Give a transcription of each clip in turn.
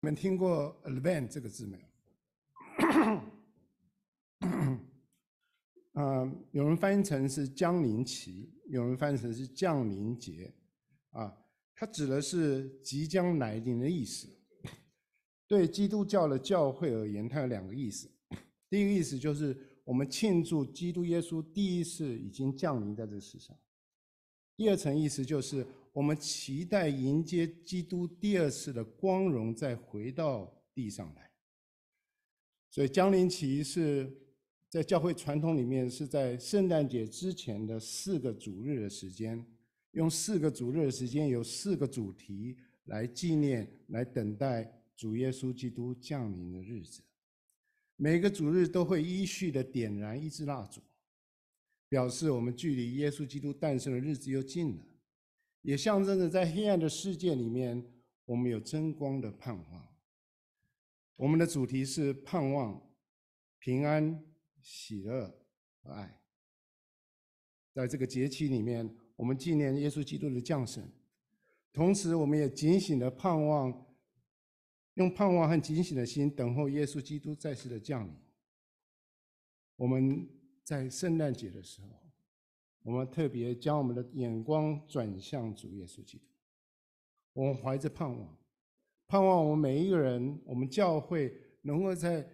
你们听过 “Advent” 这个字没有？嗯，有人翻译成是将临期，有人翻译成是降临节，啊，它指的是即将来临的意思。对基督教的教会而言，它有两个意思。第一个意思就是我们庆祝基督耶稣第一次已经降临在这个世上；第二层意思就是我们期待迎接基督第二次的光荣，再回到地上来。所以江陵期是。在教会传统里面，是在圣诞节之前的四个主日的时间，用四个主日的时间，有四个主题来纪念、来等待主耶稣基督降临的日子。每个主日都会依序的点燃一支蜡烛，表示我们距离耶稣基督诞生的日子又近了，也象征着在黑暗的世界里面，我们有真光的盼望。我们的主题是盼望平安。喜乐和爱，在这个节期里面，我们纪念耶稣基督的降生，同时我们也警醒的盼望，用盼望和警醒的心等候耶稣基督再次的降临。我们在圣诞节的时候，我们特别将我们的眼光转向主耶稣基督，我们怀着盼望，盼望我们每一个人，我们教会能够在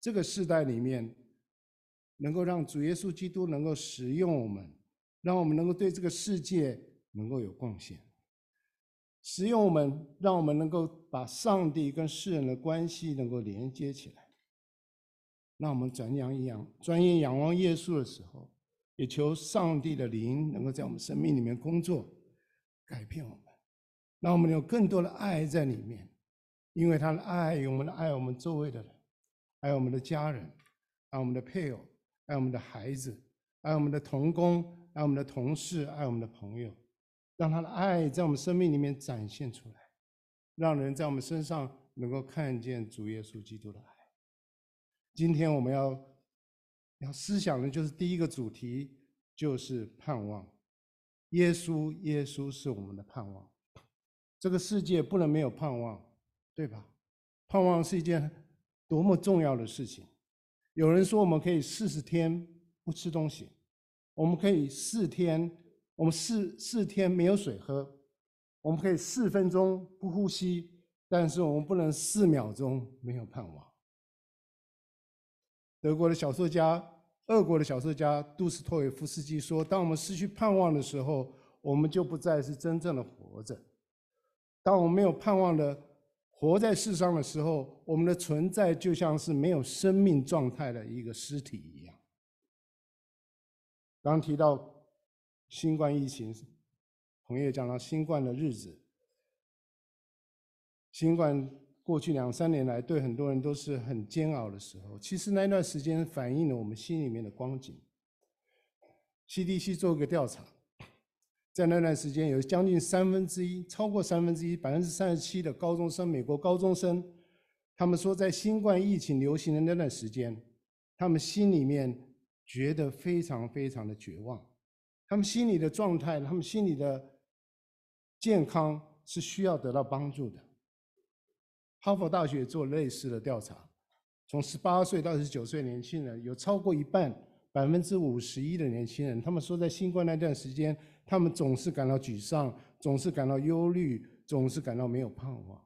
这个世代里面。能够让主耶稣基督能够使用我们，让我们能够对这个世界能够有贡献，使用我们，让我们能够把上帝跟世人的关系能够连接起来。让我们转仰一仰，专业仰望耶稣的时候，也求上帝的灵能够在我们生命里面工作，改变我们，让我们有更多的爱在里面，因为他的爱，我们的爱，我们周围的人，爱我们的家人，爱我们的配偶。爱我们的孩子，爱我们的同工，爱我们的同事，爱我们的朋友，让他的爱在我们生命里面展现出来，让人在我们身上能够看见主耶稣基督的爱。今天我们要要思想的就是第一个主题，就是盼望。耶稣，耶稣是我们的盼望。这个世界不能没有盼望，对吧？盼望是一件多么重要的事情。有人说，我们可以四十天不吃东西，我们可以四天，我们四四天没有水喝，我们可以四分钟不呼吸，但是我们不能四秒钟没有盼望。德国的小说家，俄国的小说家杜斯托耶夫斯基说：“当我们失去盼望的时候，我们就不再是真正的活着。当我们没有盼望的。”活在世上的时候，我们的存在就像是没有生命状态的一个尸体一样。刚提到新冠疫情，同学讲到新冠的日子，新冠过去两三年来对很多人都是很煎熬的时候。其实那段时间反映了我们心里面的光景。CDC 做个调查。在那段时间，有将近三分之一，超过三分之一，百分之三十七的高中生，美国高中生，他们说，在新冠疫情流行的那段时间，他们心里面觉得非常非常的绝望，他们心里的状态，他们心里的健康是需要得到帮助的。哈佛大学做类似的调查，从十八岁到十九岁年轻人，有超过一半，百分之五十一的年轻人，他们说，在新冠那段时间。他们总是感到沮丧，总是感到忧虑，总是感到没有盼望。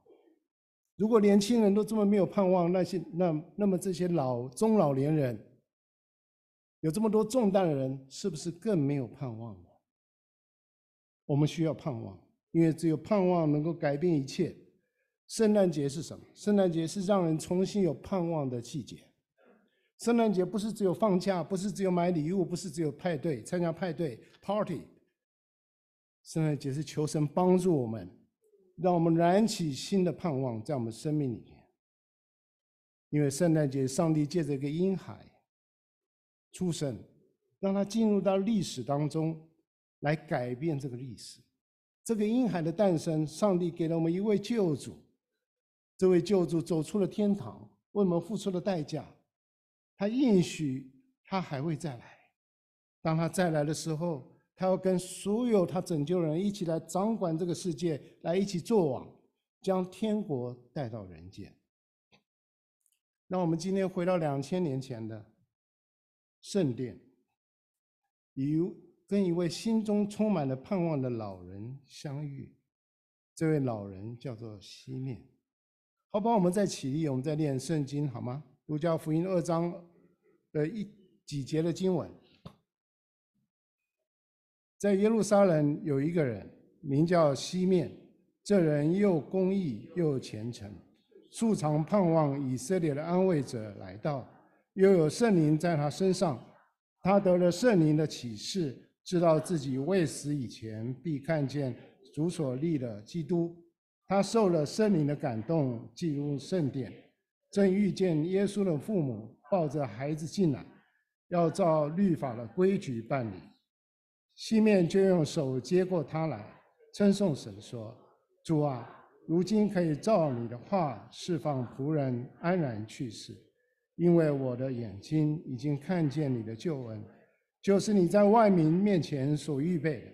如果年轻人都这么没有盼望，那些那那么这些老中老年人，有这么多重担的人，是不是更没有盼望了？我们需要盼望，因为只有盼望能够改变一切。圣诞节是什么？圣诞节是让人重新有盼望的季节。圣诞节不是只有放假，不是只有买礼物，不是只有派对，参加派对 party。圣诞节是求神帮助我们，让我们燃起新的盼望在我们生命里面。因为圣诞节，上帝借着一个婴孩出生，让他进入到历史当中，来改变这个历史。这个婴孩的诞生，上帝给了我们一位救主，这位救主走出了天堂，为我们付出了代价。他应许他还会再来，当他再来的时候。他要跟所有他拯救人一起来掌管这个世界，来一起作王。将天国带到人间。那我们今天回到两千年前的圣殿，与跟一位心中充满了盼望的老人相遇。这位老人叫做西面。好吧，我们再起立，我们再念圣经好吗？路加福音二章的一几节的经文，在耶路撒冷有一个人名叫西面，这人又公义又虔诚，素常盼望以色列的安慰者来到，又有圣灵在他身上，他得了圣灵的启示，知道自己未死以前必看见主所立的基督。他受了圣灵的感动，进入圣殿，正遇见耶稣的父母抱着孩子进来，要照律法的规矩办理。西面就用手接过他来，称颂神说：“主啊，如今可以照你的话释放仆人安然去世，因为我的眼睛已经看见你的救恩，就是你在万民面前所预备的。”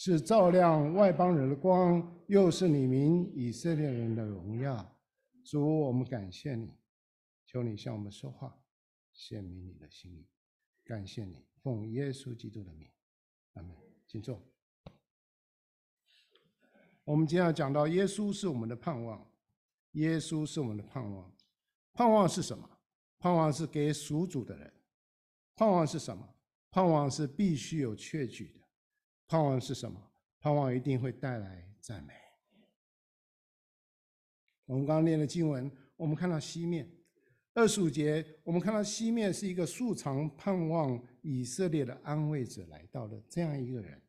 是照亮外邦人的光，又是你民以色列人的荣耀。主，我们感谢你，求你向我们说话，显明你的心意。感谢你，奉耶稣基督的名，阿门。请坐。我们今天要讲到，耶稣是我们的盼望，耶稣是我们的盼望。盼望是什么？盼望是给属主的人。盼望是什么？盼望是必须有确据的。盼望是什么？盼望一定会带来赞美。我们刚刚念的经文，我们看到西面二十五节，我们看到西面是一个素常盼望以色列的安慰者来到的这样一个人。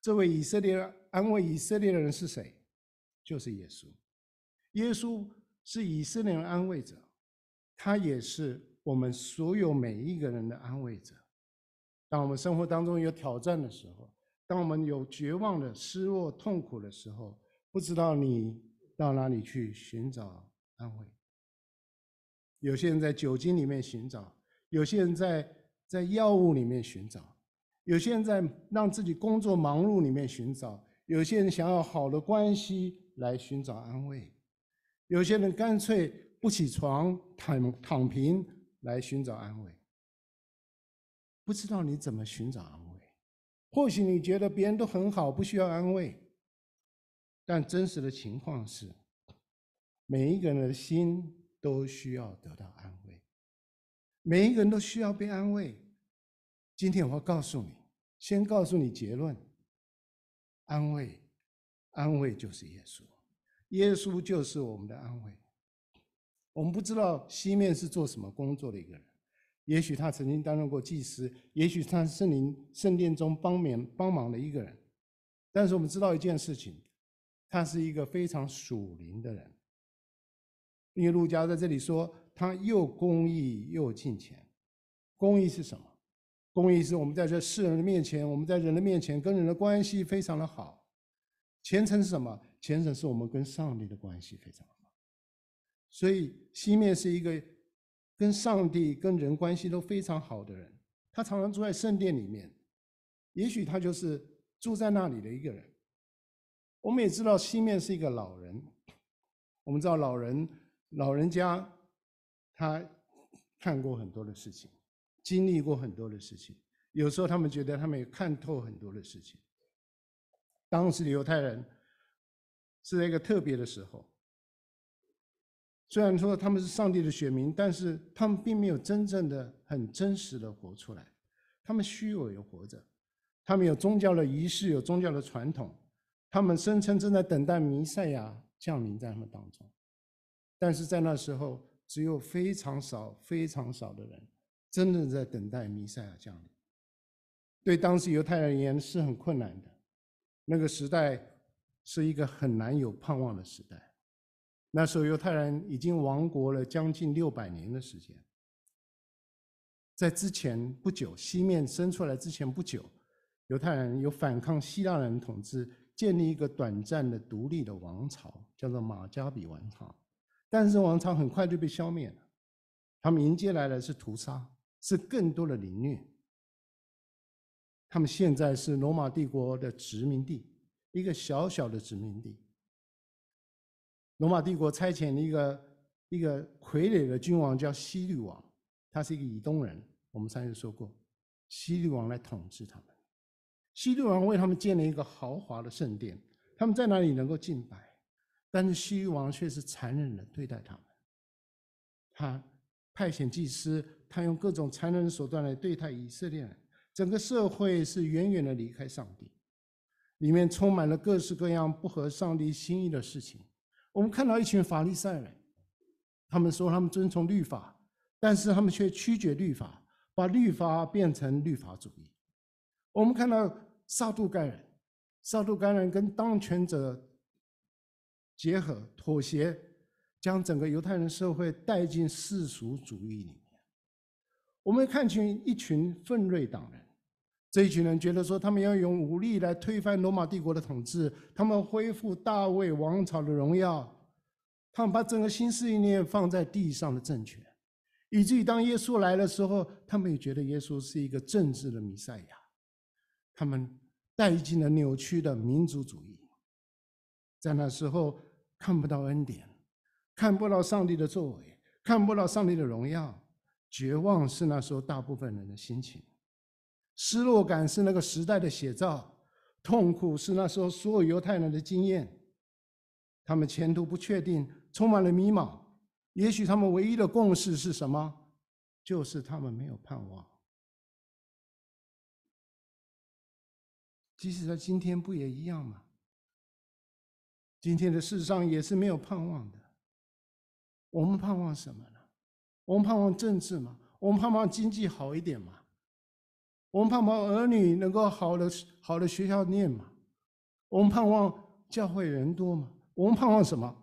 这位以色列安慰以色列的人是谁？就是耶稣。耶稣是以色列人安慰者，他也是我们所有每一个人的安慰者。当我们生活当中有挑战的时候，当我们有绝望的、失落、痛苦的时候，不知道你到哪里去寻找安慰。有些人在酒精里面寻找，有些人在在药物里面寻找，有些人在让自己工作忙碌里面寻找，有些人想要好的关系来寻找安慰，有些人干脆不起床躺躺平来寻找安慰。不知道你怎么寻找安慰，或许你觉得别人都很好，不需要安慰，但真实的情况是，每一个人的心都需要得到安慰，每一个人都需要被安慰。今天我要告诉你，先告诉你结论：安慰，安慰就是耶稣，耶稣就是我们的安慰。我们不知道西面是做什么工作的一个人。也许他曾经担任过祭司，也许他是圣灵圣殿中帮忙帮忙的一个人，但是我们知道一件事情，他是一个非常属灵的人。因为路加在这里说，他又公义又敬虔。公义是什么？公义是我们在这世人的面前，我们在人的面前跟人的关系非常的好。虔诚是什么？虔诚是我们跟上帝的关系非常好。所以西面是一个。跟上帝、跟人关系都非常好的人，他常常住在圣殿里面。也许他就是住在那里的一个人。我们也知道西面是一个老人。我们知道老人老人家，他看过很多的事情，经历过很多的事情。有时候他们觉得他们也看透很多的事情。当时的犹太人是在一个特别的时候。虽然说他们是上帝的选民，但是他们并没有真正的、很真实的活出来。他们虚伪的活着，他们有宗教的仪式，有宗教的传统，他们声称正在等待弥赛亚降临在他们当中。但是在那时候，只有非常少、非常少的人真的在等待弥赛亚降临。对当时犹太人而言是很困难的，那个时代是一个很难有盼望的时代。那时候犹太人已经亡国了将近六百年的时间，在之前不久，西面生出来之前不久，犹太人有反抗希腊人统治，建立一个短暂的独立的王朝，叫做马加比王朝。但是王朝很快就被消灭了，他们迎接来的是屠杀，是更多的凌虐。他们现在是罗马帝国的殖民地，一个小小的殖民地。罗马帝国差遣了一个一个傀儡的君王叫西律王，他是一个以东人。我们上次说过，西律王来统治他们。西律王为他们建了一个豪华的圣殿，他们在那里能够敬拜，但是西律王却是残忍的对待他们。他派遣祭司，他用各种残忍的手段来对待以色列人，整个社会是远远的离开上帝，里面充满了各式各样不合上帝心意的事情。我们看到一群法利赛人，他们说他们遵从律法，但是他们却曲解律法，把律法变成律法主义。我们看到撒都该人，撒都该人跟当权者结合妥协，将整个犹太人社会带进世俗主义里面。我们看清一群奋锐党人，这一群人觉得说，他们要用武力来推翻罗马帝国的统治，他们恢复大卫王朝的荣耀，他们把整个新思念放在地上的政权，以至于当耶稣来的时候，他们也觉得耶稣是一个政治的弥赛亚。他们带进了扭曲的民族主义，在那时候看不到恩典，看不到上帝的作为，看不到上帝的荣耀，绝望是那时候大部分人的心情，失落感是那个时代的写照，痛苦是那时候所有犹太人的经验，他们前途不确定，充满了迷茫，也许他们唯一的共识是什么？就是他们没有盼望。即使在今天，不也一样吗？今天的世上也是没有盼望的。我们盼望什么呢？我们盼望政治吗？我们盼望经济好一点吗？我们盼望儿女能够好的好的学校念嘛？我们盼望教会人多嘛？我们盼望什么？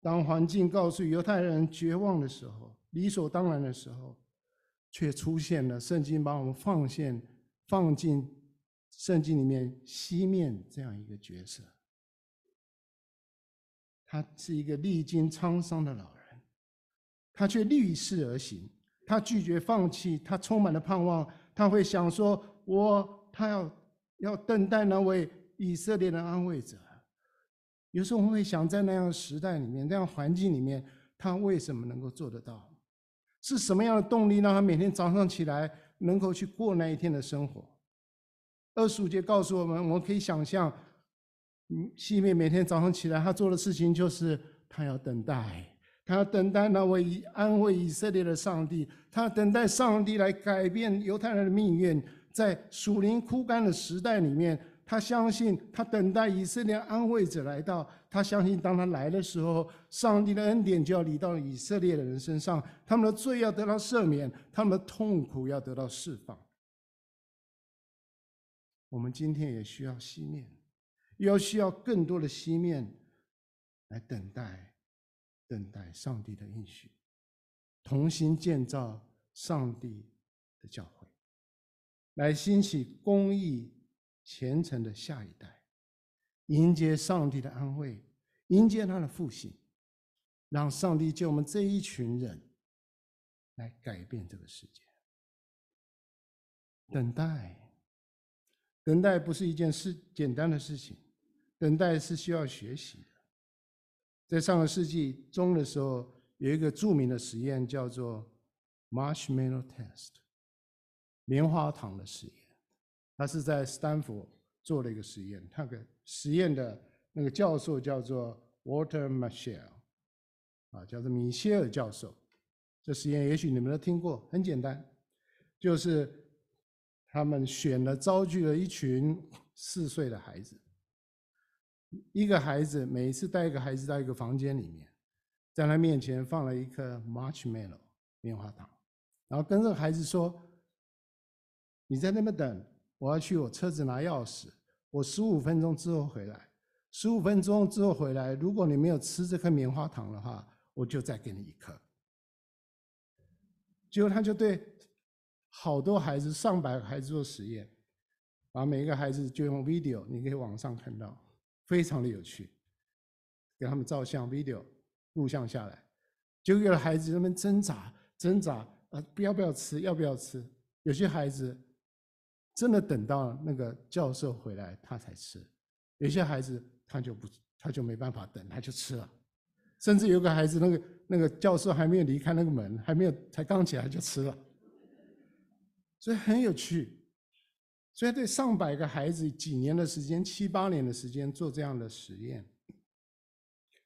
当环境告诉犹太人绝望的时候，理所当然的时候，却出现了圣经把我们放线。放进圣经里面，西面这样一个角色，他是一个历经沧桑的老人，他却逆势而行，他拒绝放弃，他充满了盼望，他会想说：“我他要要等待那位以色列的安慰者。”有时候我们会想，在那样的时代里面，那样环境里面，他为什么能够做得到？是什么样的动力让他每天早上起来？能够去过那一天的生活。二十五节告诉我们，我们可以想象，嗯，西面每天早上起来，他做的事情就是他要等待，他等待那位安慰以色列的上帝，他等待上帝来改变犹太人的命运。在属灵枯干的时代里面，他相信，他等待以色列安慰者来到。他相信，当他来的时候，上帝的恩典就要临到以色列的人身上，他们的罪要得到赦免，他们的痛苦要得到释放。我们今天也需要西面，要需要更多的西面来等待，等待上帝的应许，同心建造上帝的教会，来兴起公义虔诚的下一代。迎接上帝的安慰，迎接他的复兴，让上帝借我们这一群人来改变这个世界。等待，等待不是一件事简单的事情，等待是需要学习的。在上个世纪中的时候，有一个著名的实验叫做 Marshmallow Test，棉花糖的实验，他是在斯坦福做了一个实验，那个实验的那个教授叫做 Walter Mischel，啊，叫做米歇尔教授。这实验也许你们都听过，很简单，就是他们选了招聚了一群四岁的孩子，一个孩子每一次带一个孩子到一个房间里面，在他面前放了一颗 Marshmallow 棉花糖，然后跟这个孩子说：“你在那边等，我要去我车子拿钥匙。”我十五分钟之后回来，十五分钟之后回来，如果你没有吃这颗棉花糖的话，我就再给你一颗。结果他就对好多孩子，上百个孩子做实验，把每一个孩子就用 video，你可以网上看到，非常的有趣，给他们照相 video 录像下来，就有的孩子他们挣扎挣扎，啊，不要不要吃，要不要吃？有些孩子。真的等到那个教授回来，他才吃。有些孩子他就不他就没办法等，他就吃了。甚至有个孩子，那个那个教授还没有离开那个门，还没有才刚起来就吃了，所以很有趣。所以对上百个孩子几年的时间，七八年的时间做这样的实验。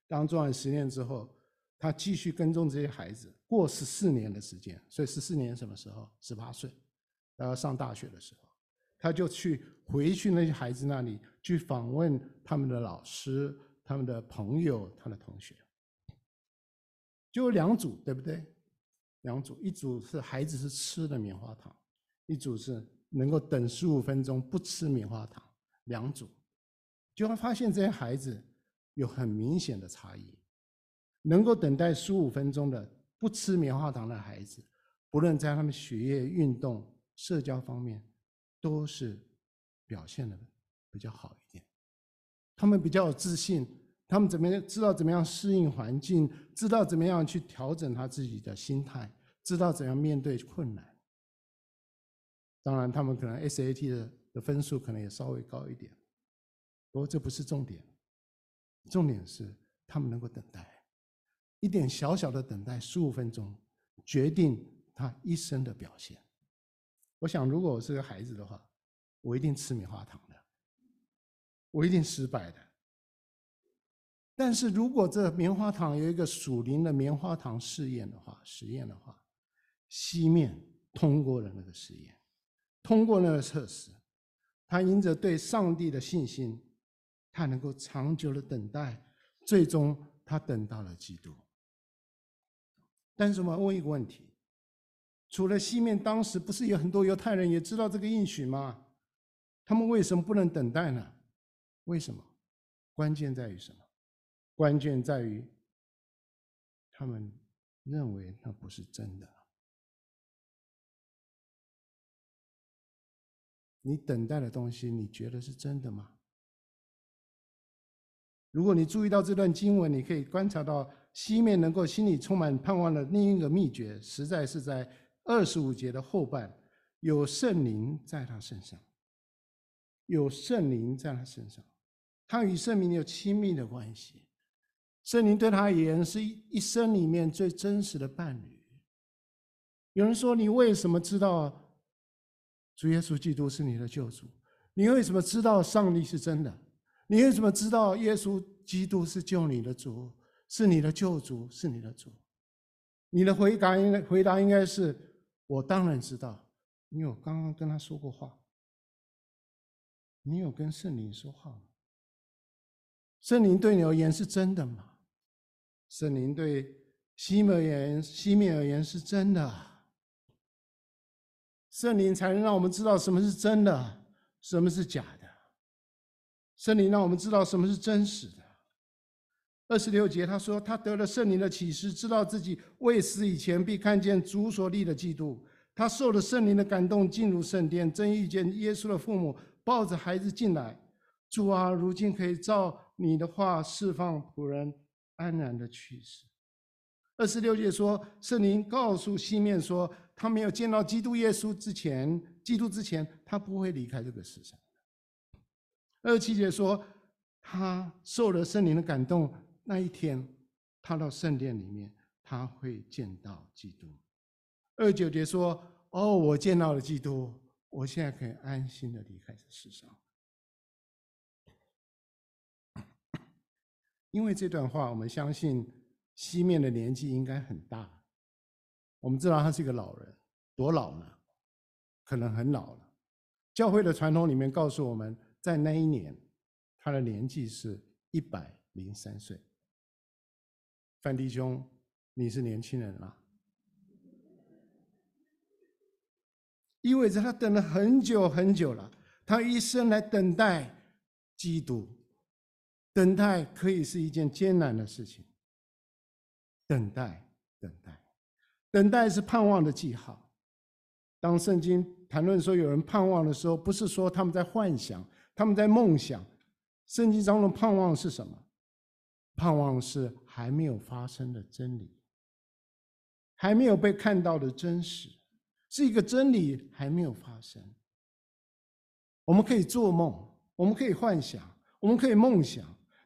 当做完实验之后，他继续跟踪这些孩子，过十四年的时间。所以十四年什么时候？十八岁，然后上大学的时候，他就去回去那些孩子那里去访问他们的老师、他们的朋友、他的同学。就有两组，对不对？两组，一组是孩子是吃的棉花糖，一组是能够等十五分钟不吃棉花糖。两组，就会发现这些孩子有很明显的差异。能够等待十五分钟的不吃棉花糖的孩子，不论在他们学业、运动、社交方面，都是表现的比较好一点。他们比较有自信。他们怎么样知道怎么样适应环境，知道怎么样去调整他自己的心态，知道怎样面对困难。当然，他们可能 SAT 的的分数可能也稍微高一点，不过这不是重点。重点是他们能够等待，一点小小的等待，十五分钟，决定他一生的表现。我想，如果我是个孩子的话，我一定吃棉花糖的，我一定失败的。但是如果这棉花糖有一个属灵的棉花糖试验的话，实验的话，西面通过了那个实验，通过那个测试，他因着对上帝的信心，他能够长久的等待，最终他等到了基督。但是我们问一个问题：除了西面，当时不是有很多犹太人也知道这个应许吗？他们为什么不能等待呢？为什么？关键在于什么？关键在于，他们认为那不是真的。你等待的东西，你觉得是真的吗？如果你注意到这段经文，你可以观察到西面能够心里充满盼望的另一个秘诀，实在是在二十五节的后半，有圣灵在他身上，有圣灵在他身上，他与圣灵有亲密的关系。圣灵对他而言是一生里面最真实的伴侣。有人说：“你为什么知道主耶稣基督是你的救主？你为什么知道上帝是真的？你为什么知道耶稣基督是救你的主，是你的救主，是你的主？”你的回答应该回答应该是：“我当然知道，因为我刚刚跟他说过话。”你有跟圣灵说话吗？圣灵对你而言是真的吗？圣灵对西面而言，西面而言是真的。圣灵才能让我们知道什么是真的，什么是假的。圣灵让我们知道什么是真实的。二十六节他说，他得了圣灵的启示，知道自己未死以前必看见主所立的基督。他受了圣灵的感动，进入圣殿，正遇见耶稣的父母抱着孩子进来。主啊，如今可以照你的话释放仆人。安然的去世。二十六节说，圣灵告诉西面说，他没有见到基督耶稣之前，基督之前，他不会离开这个世上的。二七节说，他受了圣灵的感动，那一天，他到圣殿里面，他会见到基督。二九节说，哦，我见到了基督，我现在可以安心的离开这世上。因为这段话，我们相信西面的年纪应该很大。我们知道他是一个老人，多老呢？可能很老了。教会的传统里面告诉我们，在那一年，他的年纪是一百零三岁。范弟兄，你是年轻人啊，意味着他等了很久很久了，他一生来等待基督。等待可以是一件艰难的事情。等待，等待，等待是盼望的记号。当圣经谈论说有人盼望的时候，不是说他们在幻想，他们在梦想。圣经当中的盼望是什么？盼望是还没有发生的真理，还没有被看到的真实，是一个真理还没有发生。我们可以做梦，我们可以幻想，我们可以梦想。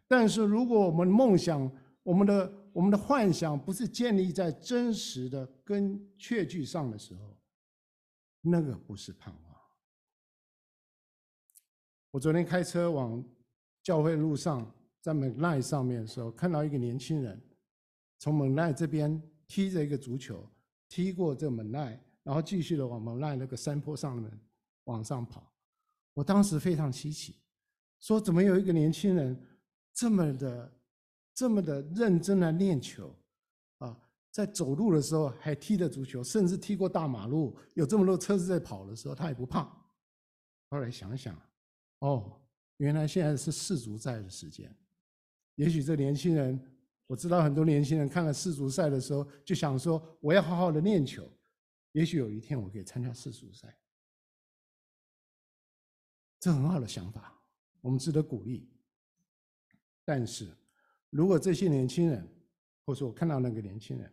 但是如果我们梦想、我们的我们的幻想不是建立在真实的跟确据上的时候，那个不是盼望。我昨天开车往教会路上，在蒙奈上面的时候，看到一个年轻人从蒙奈这边踢着一个足球，踢过这蒙奈，然后继续的往蒙奈那个山坡上面往上跑。我当时非常稀奇，说怎么有一个年轻人这么的、这么的认真的练球啊，在走路的时候还踢着足球，甚至踢过大马路，有这么多车子在跑的时候，他也不怕。后来想想，哦，原来现在是世足赛的时间。也许这年轻人，我知道很多年轻人看了世足赛的时候，就想说我要好好的练球，也许有一天我可以参加世足赛。这很好的想法，我们值得鼓励。但是，如果这些年轻人，或者我看到那个年轻人，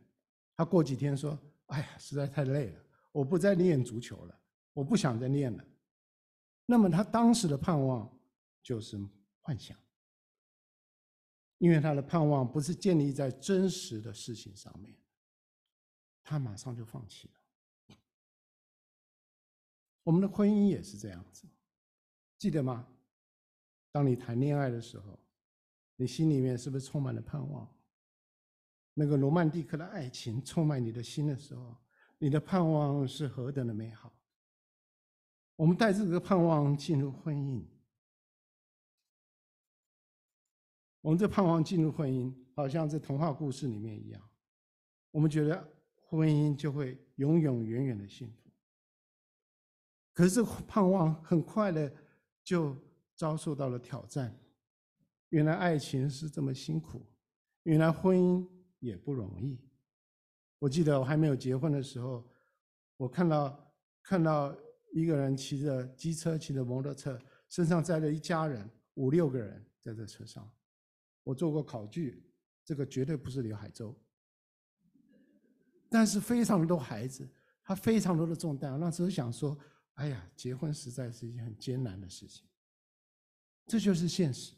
他过几天说：“哎呀，实在太累了，我不再练足球了，我不想再练了。”那么他当时的盼望就是幻想，因为他的盼望不是建立在真实的事情上面，他马上就放弃了。我们的婚姻也是这样子。记得吗？当你谈恋爱的时候，你心里面是不是充满了盼望？那个罗曼蒂克的爱情充满你的心的时候，你的盼望是何等的美好。我们带着这个盼望进入婚姻，我们这盼望进入婚姻，好像在童话故事里面一样，我们觉得婚姻就会永永远远的幸福。可是盼望很快的。就遭受到了挑战。原来爱情是这么辛苦，原来婚姻也不容易。我记得我还没有结婚的时候，我看到看到一个人骑着机车，骑着摩托车，身上载着一家人五六个人在这车上。我做过考据，这个绝对不是刘海洲。但是非常多孩子，他非常多的重担。那时候想说。哎呀，结婚实在是一件很艰难的事情。这就是现实，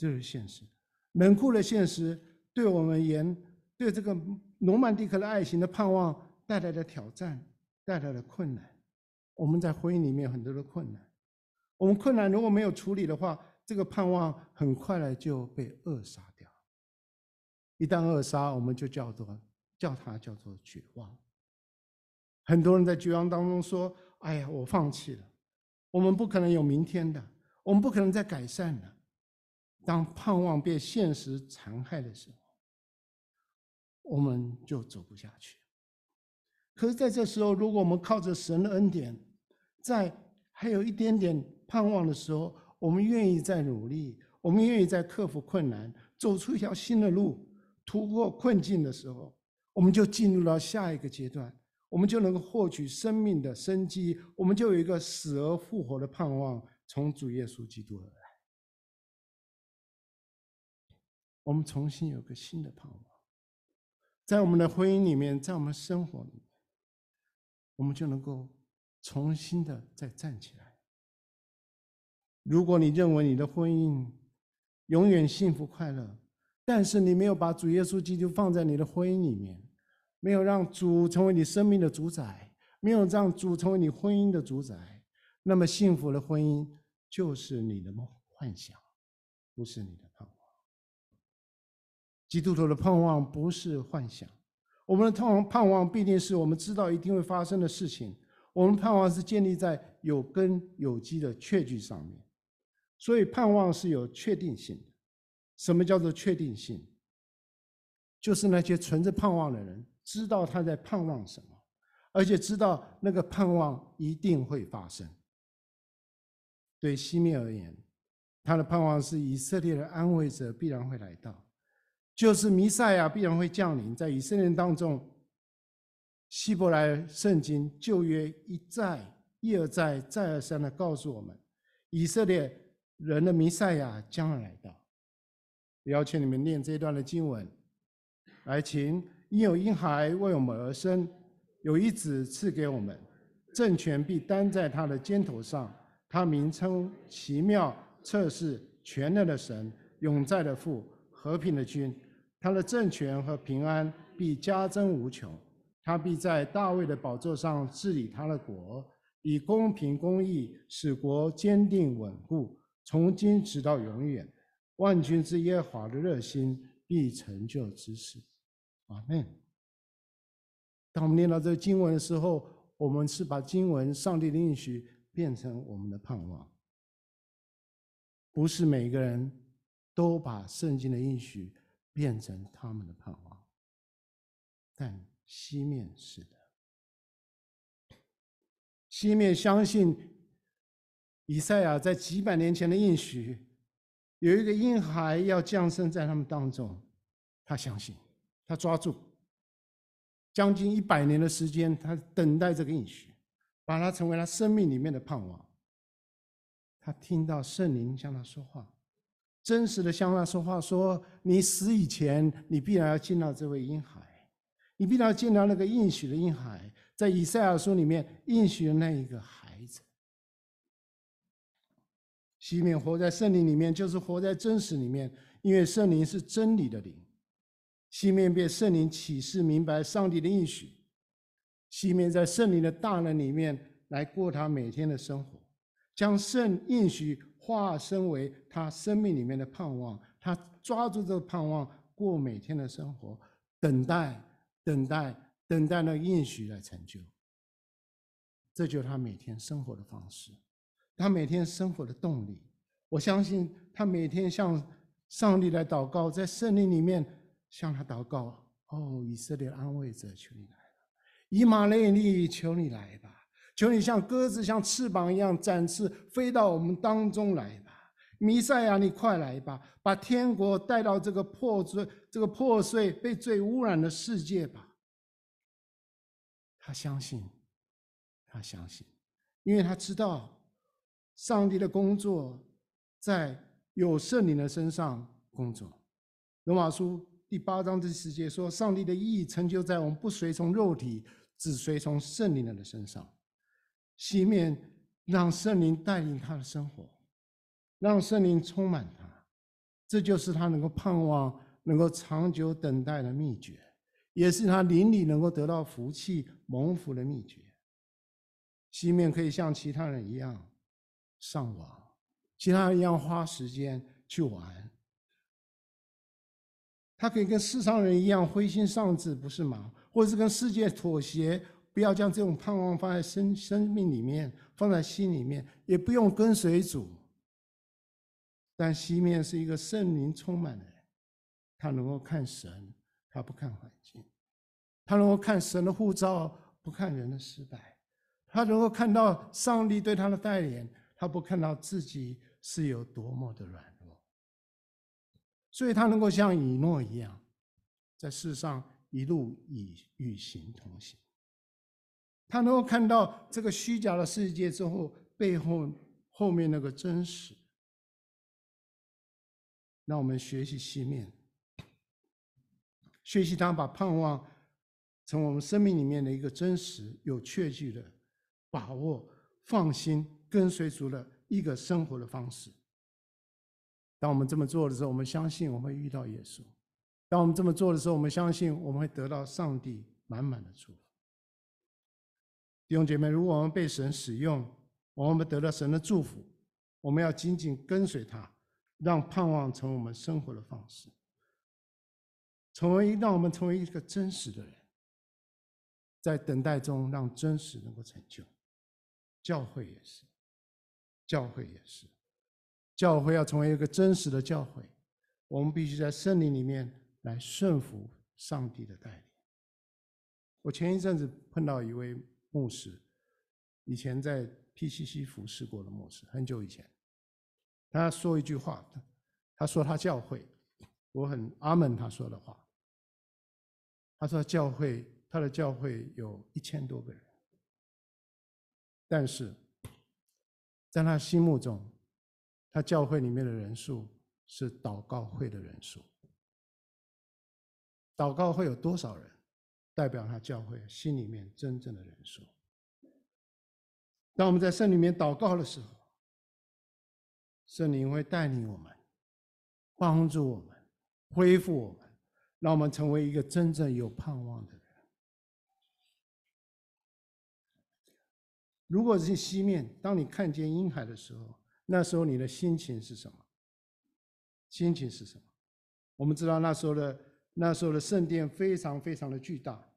这就是现实。冷酷的现实对我们而言，对这个罗曼蒂克的爱情的盼望带来的挑战，带来的困难。我们在婚姻里面很多的困难，我们困难如果没有处理的话，这个盼望很快的就被扼杀掉。一旦扼杀，我们就叫做叫它叫做绝望。很多人在绝望当中说。哎呀，我放弃了。我们不可能有明天的，我们不可能再改善了。当盼望被现实残害的时候，我们就走不下去。可是，在这时候，如果我们靠着神的恩典，在还有一点点盼望的时候，我们愿意再努力，我们愿意再克服困难，走出一条新的路，突破困境的时候，我们就进入到下一个阶段。我们就能够获取生命的生机，我们就有一个死而复活的盼望，从主耶稣基督而来。我们重新有个新的盼望，在我们的婚姻里面，在我们生活里面，我们就能够重新的再站起来。如果你认为你的婚姻永远幸福快乐，但是你没有把主耶稣基督放在你的婚姻里面。没有让主成为你生命的主宰，没有让主成为你婚姻的主宰，那么幸福的婚姻就是你的梦幻想，不是你的。基督徒的盼望不是幻想，我们的盼望盼望必定是我们知道一定会发生的事情。我们盼望是建立在有根有基的确据上面，所以盼望是有确定性的。什么叫做确定性？就是那些存着盼望的人。知道他在盼望什么，而且知道那个盼望一定会发生。对西面而言，他的盼望是以色列的安慰者必然会来到，就是弥赛亚必然会降临在以色列当中。希伯来圣经旧约一再一而再再而三的告诉我们，以色列人的弥赛亚将要来到。邀请你们念这一段的经文，来，请。因有婴孩为我们而生，有一子赐给我们，政权必担在他的肩头上。他名称奇妙、测试、全能的神，永在的父，和平的君。他的政权和平安必加增无穷。他必在大卫的宝座上治理他的国，以公平公义使国坚定稳固，从今直到永远。万军之耶和华的热心必成就之事。阿门。当我们念到这个经文的时候，我们是把经文上帝的应许变成我们的盼望。不是每个人都把圣经的应许变成他们的盼望，但西面是的。西面相信以赛亚在几百年前的应许，有一个婴孩要降生在他们当中，他相信，他抓住。将近一百年的时间，他等待这个应许，把它成为他生命里面的盼望。他听到圣灵向他说话，真实的向他说话，说：“你死以前，你必然要见到这位婴孩，你必然要见到那个应许的婴孩，在以赛亚书里面应许的那一个孩子。”西面活在圣灵里面，就是活在真实里面，因为圣灵是真理的灵。西面被圣灵启示明白上帝的应许，西面在圣灵的大能里面来过他每天的生活，将圣应许化身为他生命里面的盼望，他抓住这个盼望过每天的生活，等待、等待、等待那应许来成就。这就是他每天生活的方式，他每天生活的动力。我相信他每天向上帝来祷告，在圣灵里面。向他祷告，哦，以色列安慰者，求你来了！以马内利，求你来吧！求你像鸽子，像翅膀一样展翅，飞到我们当中来吧！弥赛亚，你快来吧！把天国带到这个破碎、这个破碎、被罪污染的世界吧！他相信，他相信，因为他知道，上帝的工作在有圣灵的身上工作。罗马书。第八章第十节说：“上帝的意义成就在我们不随从肉体，只随从圣灵的身上。西面让圣灵带领他的生活，让圣灵充满他，这就是他能够盼望、能够长久等待的秘诀，也是他邻里能够得到福气、蒙福的秘诀。西面可以像其他人一样上网，其他人一样花时间去玩。”他可以跟世上人一样灰心丧志，不是吗？或者是跟世界妥协，不要将这种盼望放在生生命里面，放在心里面，也不用跟随主。但西面是一个圣灵充满的人，他能够看神，他不看环境；他能够看神的护照，不看人的失败；他能够看到上帝对他的带领，他不看到自己是有多么的软弱。所以他能够像以诺一样，在世上一路以与行同行。他能够看到这个虚假的世界之后，背后后面那个真实。让我们学习西面，学习他把盼望从我们生命里面的一个真实、有确据的把握、放心跟随主的一个生活的方式。当我们这么做的时候，我们相信我们会遇到耶稣；当我们这么做的时候，我们相信我们会得到上帝满满的祝福。弟兄姐妹，如果我们被神使用，我们得到神的祝福，我们要紧紧跟随他，让盼望成为我们生活的方式，成为让我们成为一个真实的人，在等待中让真实能够成就。教会也是，教会也是。教会要成为一个真实的教会，我们必须在圣灵里面来顺服上帝的带领。我前一阵子碰到一位牧师，以前在 PCC 服侍过的牧师，很久以前，他说一句话，他说他教会，我很阿门他说的话。他说教会，他的教会有一千多个人，但是在他心目中。他教会里面的人数是祷告会的人数。祷告会有多少人，代表他教会心里面真正的人数。当我们在圣里面祷告的时候，圣灵会带领我们帮助我们，恢复我们，让我们成为一个真正有盼望的人。如果是西面，当你看见婴孩的时候，那时候你的心情是什么？心情是什么？我们知道那时候的那时候的圣殿非常非常的巨大，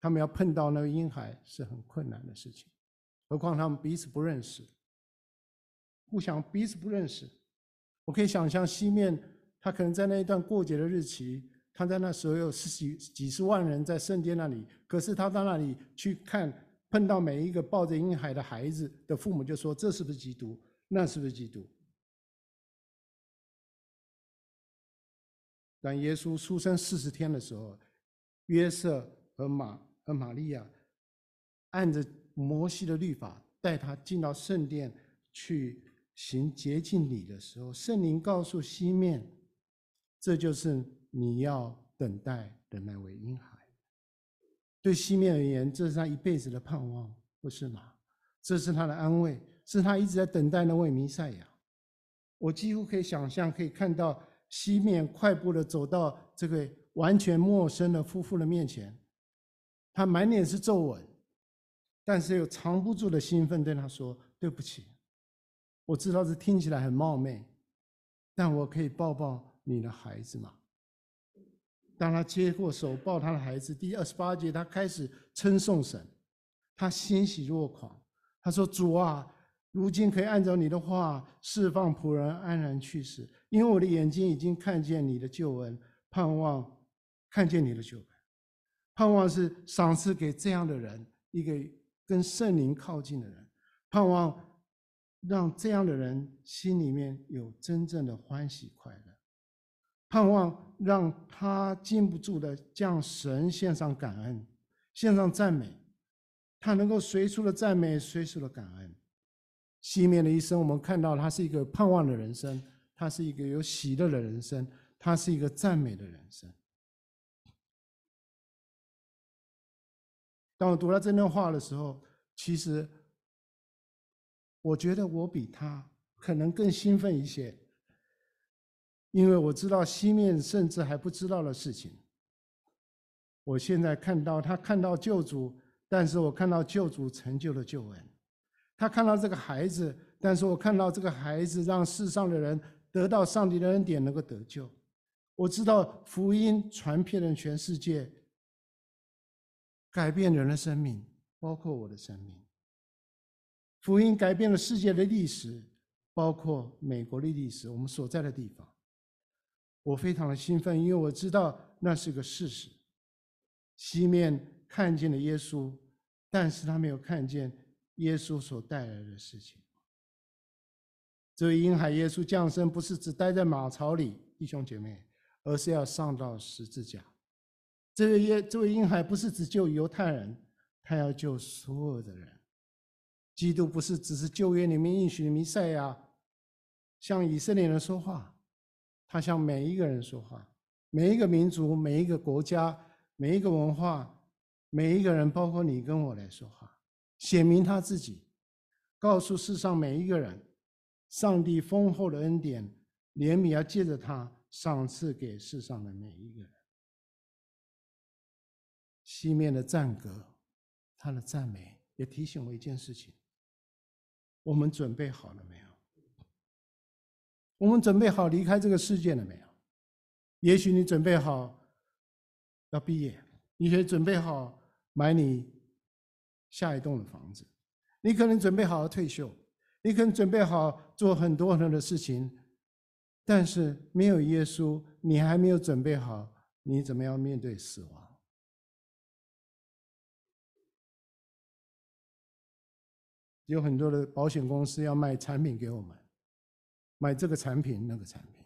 他们要碰到那个婴孩是很困难的事情，何况他们彼此不认识，互相彼此不认识。我可以想象西面，他可能在那一段过节的日期，他在那时候有十几几十万人在圣殿那里，可是他到那里去看。碰到每一个抱着婴孩的孩子的父母，就说：“这是不是基督？那是不是基督？”当耶稣出生四十天的时候，约瑟和玛和玛利亚按着摩西的律法带他进到圣殿去行洁净礼的时候，圣灵告诉西面：“这就是你要等待的那位婴孩。”对西面而言，这是他一辈子的盼望，不是吗？这是他的安慰，是他一直在等待那位弥赛亚。我几乎可以想象，可以看到西面快步的走到这个完全陌生的夫妇的面前，他满脸是皱纹，但是又藏不住的兴奋，对他说：“对不起，我知道这听起来很冒昧，但我可以抱抱你的孩子吗？”当他接过手抱他的孩子，第二十八节，他开始称颂神，他欣喜若狂。他说：“主啊，如今可以按照你的话释放仆人安然去世，因为我的眼睛已经看见你的救恩，盼望看见你的救恩，盼望是赏赐给这样的人一个跟圣灵靠近的人，盼望让这样的人心里面有真正的欢喜快乐。”盼望让他禁不住的向神献上感恩，献上赞美，他能够随处的赞美，随处的感恩。西面的一生，我们看到他是一个盼望的人生，他是一个有喜乐的人生，他是一个赞美的人生。当我读到这段话的时候，其实我觉得我比他可能更兴奋一些。因为我知道西面甚至还不知道的事情，我现在看到他看到救主，但是我看到救主成就了救恩。他看到这个孩子，但是我看到这个孩子让世上的人得到上帝的恩典，能够得救。我知道福音传遍了全世界，改变人的生命，包括我的生命。福音改变了世界的历史，包括美国的历史，我们所在的地方。我非常的兴奋，因为我知道那是个事实。西面看见了耶稣，但是他没有看见耶稣所带来的事情。这位婴孩耶稣降生，不是只待在马槽里，弟兄姐妹，而是要上到十字架。这位耶，这位婴孩不是只救犹太人，他要救所有的人。基督不是只是旧约里面应许的弥赛亚，向以色列人说话。他向每一个人说话，每一个民族、每一个国家、每一个文化、每一个人，包括你跟我来说话，显明他自己，告诉世上每一个人，上帝丰厚的恩典、怜悯要借着他赏赐给世上的每一个人。西面的赞歌，他的赞美也提醒我一件事情：我们准备好了没有？我们准备好离开这个世界了没有？也许你准备好要毕业，你可以准备好买你下一栋的房子，你可能准备好要退休，你可能准备好做很多很多的事情，但是没有耶稣，你还没有准备好，你怎么样面对死亡？有很多的保险公司要卖产品给我们。买这个产品，那个产品，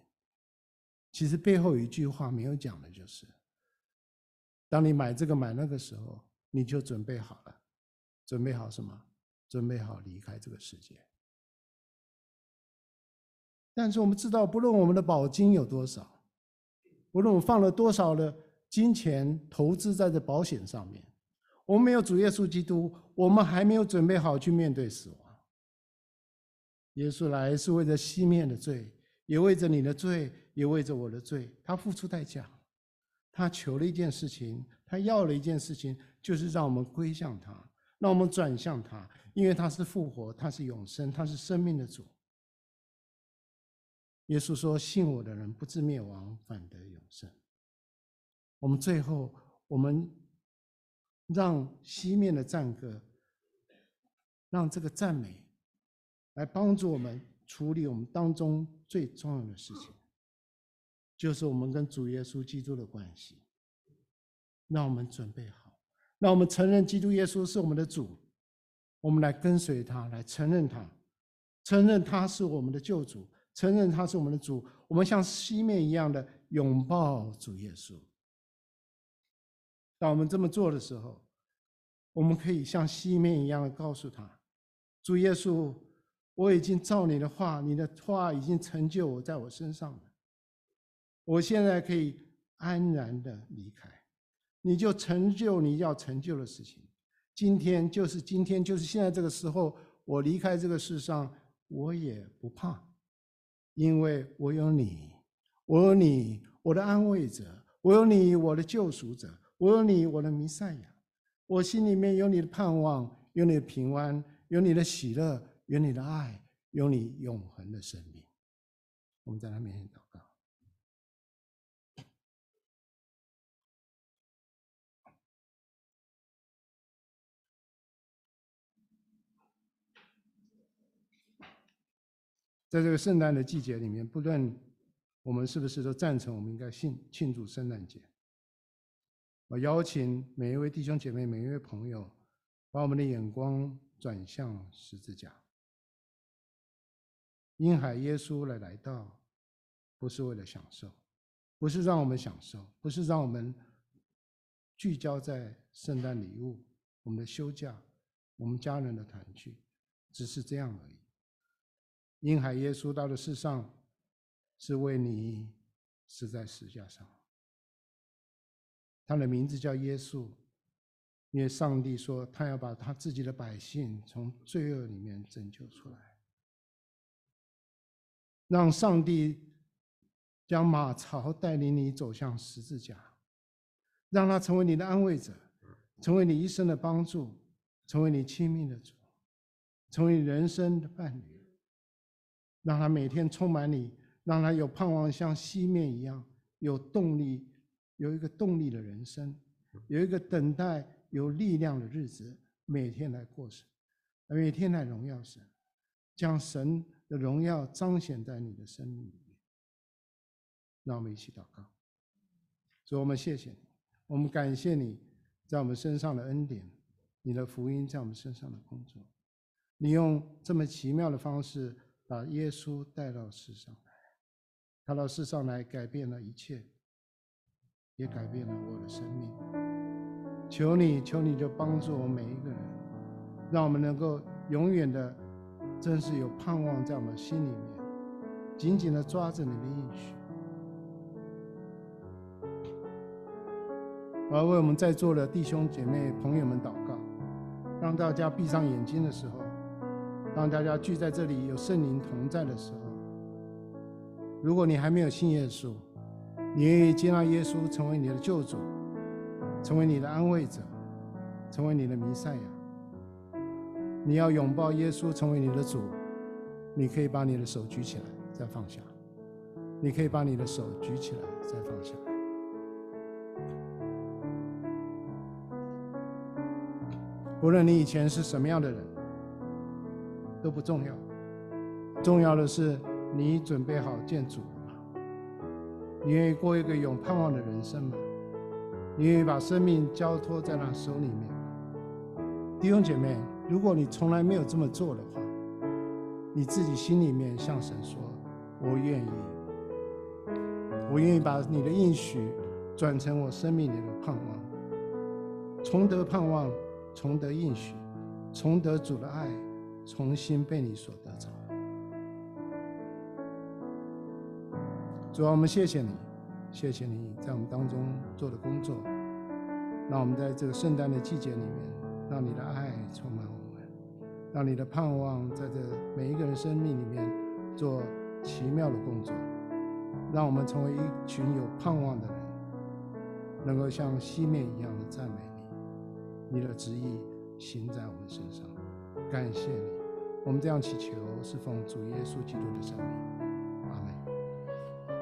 其实背后有一句话没有讲的，就是：当你买这个买那个时候，你就准备好了，准备好什么？准备好离开这个世界。但是我们知道，不论我们的保金有多少，不论我们放了多少的金钱投资在这保险上面，我们没有主耶稣基督，我们还没有准备好去面对死亡。耶稣来是为着熄灭的罪，也为着你的罪，也为着我的罪，他付出代价。他求了一件事情，他要了一件事情，就是让我们归向他，让我们转向他，因为他是复活，他是永生，他是生命的主。耶稣说：“信我的人不至灭亡，反得永生。”我们最后，我们让西面的赞歌，让这个赞美来帮助我们处理我们当中最重要的事情。就是我们跟主耶稣基督的关系，让我们准备好，让我们承认基督耶稣是我们的主，我们来跟随他，来承认他，承认他是我们的救主，承认他是我们的主。我们像西面一样的拥抱主耶稣。当我们这么做的时候，我们可以像西面一样的告诉他：主耶稣，我已经照你的话，你的话已经成就我在我身上了。我现在可以安然的离开，你就成就你要成就的事情。今天就是今天，就是现在这个时候，我离开这个世上，我也不怕，因为我有你，我有你，我的安慰者，我有你，我的救赎者，我有你，我的弥赛亚。我心里面有你的盼望，有你的平安，有你的喜乐，有你的爱，有你永恒的生命。我们在他面前祷告。在这个圣诞的季节里面，不论我们是不是都赞成，我们应该庆庆祝圣诞节。我邀请每一位弟兄姐妹、每一位朋友，把我们的眼光转向十字架。婴孩耶稣来来到，不是为了享受，不是让我们享受，不是让我们聚焦在圣诞礼物、我们的休假、我们家人的团聚，只是这样而已。婴孩耶稣到了世上，是为你死在十架上。他的名字叫耶稣，因为上帝说他要把他自己的百姓从罪恶里面拯救出来，让上帝将马槽带领你走向十字架，让他成为你的安慰者，成为你一生的帮助，成为你亲密的主，成为你人生的伴侣。让他每天充满你，让他有盼望，像西面一样有动力，有一个动力的人生，有一个等待有力量的日子，每天来过神，每天来荣耀神，将神的荣耀彰显在你的生命里面。让我们一起祷告，主，我们谢谢你，我们感谢你在我们身上的恩典，你的福音在我们身上的工作，你用这么奇妙的方式。把耶稣带到世上来，他到世上来改变了一切，也改变了我的生命。求你，求你就帮助我每一个人，让我们能够永远的，真是有盼望在我们心里面，紧紧的抓着你的应许。我要为我们在座的弟兄姐妹、朋友们祷告，让大家闭上眼睛的时候。当大家聚在这里，有圣灵同在的时候，如果你还没有信耶稣，你愿意接纳耶稣成为你的救主，成为你的安慰者，成为你的弥赛亚，你要拥抱耶稣成为你的主，你可以把你的手举起来，再放下；你可以把你的手举起来，再放下。无论你以前是什么样的人。都不重要，重要的是你准备好见主？你愿意过一个有盼望的人生吗？你愿意把生命交托在他手里面？弟兄姐妹，如果你从来没有这么做的话，你自己心里面向神说：“我愿意，我愿意把你的应许转成我生命里的盼望，重得盼望，重得应许，重得主的爱。”重新被你所主啊，我们谢谢你，谢谢你在我们当中做的工作，让我们在这个圣诞的季节里面，让你的爱充满我们，让你的盼望在这每一个人生命里面做奇妙的工作。让我们成为一群有盼望的人，能够像西面一样的赞美你。你的旨意行在我们身上，感谢你。我们这样祈求，是奉主耶稣基督的圣名。